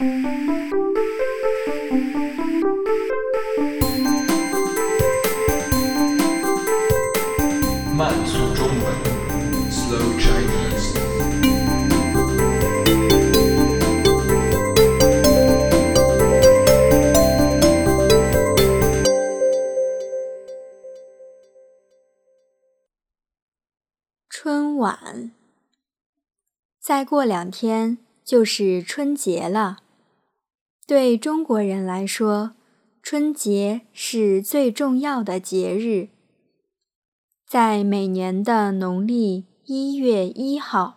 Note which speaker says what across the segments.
Speaker 1: 慢速中文，Slow Chinese。
Speaker 2: 春晚，再过两天就是春节了。对中国人来说，春节是最重要的节日，在每年的农历一月一号，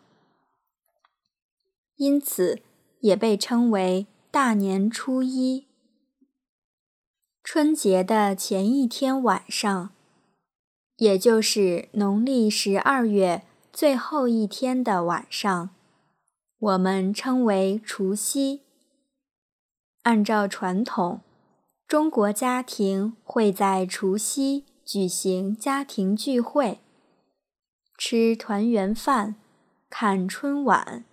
Speaker 2: 因此也被称为大年初一。春节的前一天晚上，也就是农历十二月最后一天的晚上，我们称为除夕。按照传统，中国家庭会在除夕举行家庭聚会，吃团圆饭，看春晚。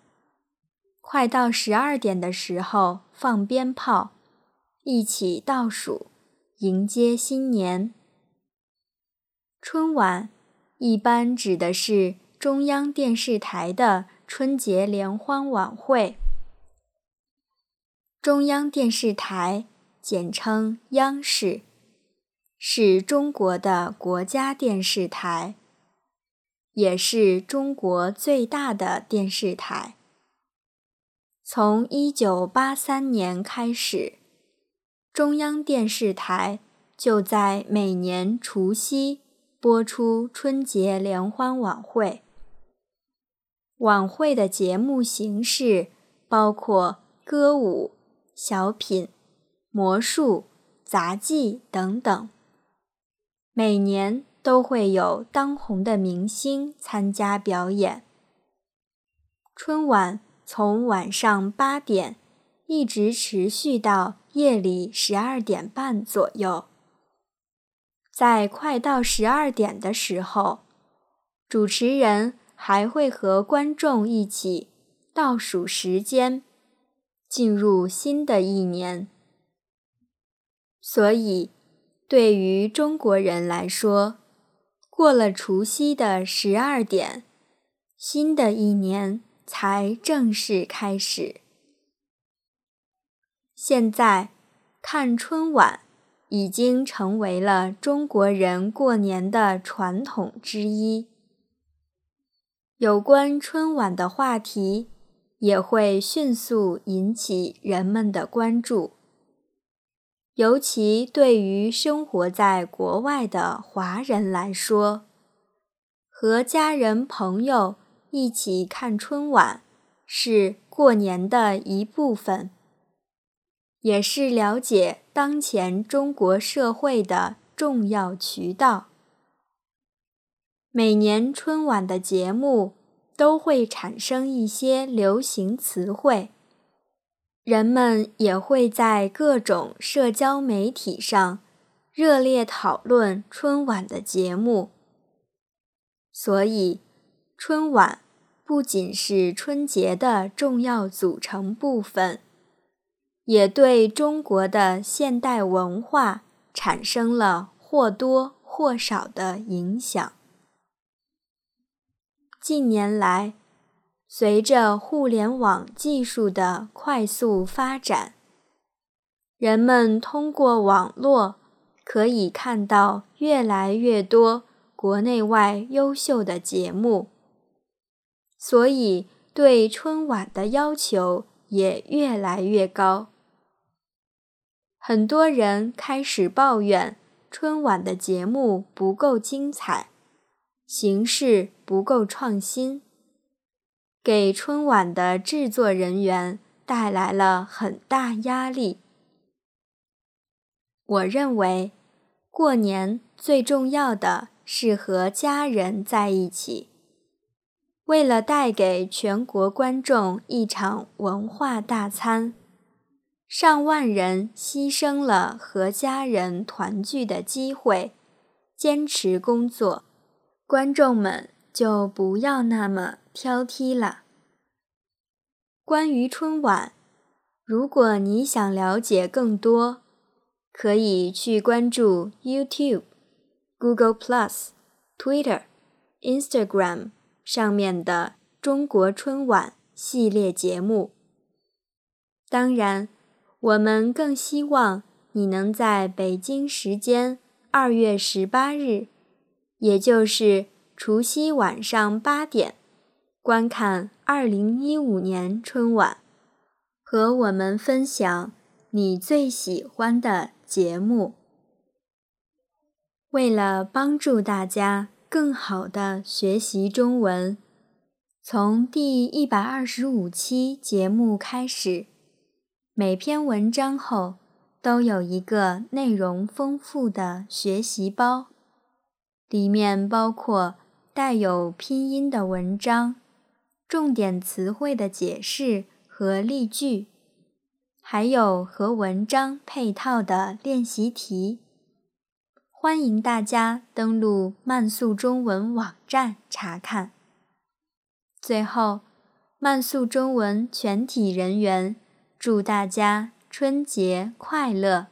Speaker 2: 快到十二点的时候放鞭炮，一起倒数，迎接新年。春晚一般指的是中央电视台的春节联欢晚会。中央电视台简称央视，是中国的国家电视台，也是中国最大的电视台。从一九八三年开始，中央电视台就在每年除夕播出春节联欢晚会。晚会的节目形式包括歌舞。小品、魔术、杂技等等，每年都会有当红的明星参加表演。春晚从晚上八点一直持续到夜里十二点半左右。在快到十二点的时候，主持人还会和观众一起倒数时间。进入新的一年，所以对于中国人来说，过了除夕的十二点，新的一年才正式开始。现在看春晚已经成为了中国人过年的传统之一。有关春晚的话题。也会迅速引起人们的关注，尤其对于生活在国外的华人来说，和家人朋友一起看春晚是过年的一部分，也是了解当前中国社会的重要渠道。每年春晚的节目。都会产生一些流行词汇，人们也会在各种社交媒体上热烈讨论春晚的节目。所以，春晚不仅是春节的重要组成部分，也对中国的现代文化产生了或多或少的影响。近年来，随着互联网技术的快速发展，人们通过网络可以看到越来越多国内外优秀的节目，所以对春晚的要求也越来越高。很多人开始抱怨春晚的节目不够精彩。形式不够创新，给春晚的制作人员带来了很大压力。我认为，过年最重要的是和家人在一起。为了带给全国观众一场文化大餐，上万人牺牲了和家人团聚的机会，坚持工作。观众们就不要那么挑剔了。关于春晚，如果你想了解更多，可以去关注 YouTube、Google Plus、Twitter、Instagram 上面的中国春晚系列节目。当然，我们更希望你能在北京时间二月十八日，也就是除夕晚上八点。观看二零一五年春晚，和我们分享你最喜欢的节目。为了帮助大家更好的学习中文，从第一百二十五期节目开始，每篇文章后都有一个内容丰富的学习包，里面包括带有拼音的文章。重点词汇的解释和例句，还有和文章配套的练习题。欢迎大家登录慢速中文网站查看。最后，慢速中文全体人员祝大家春节快乐！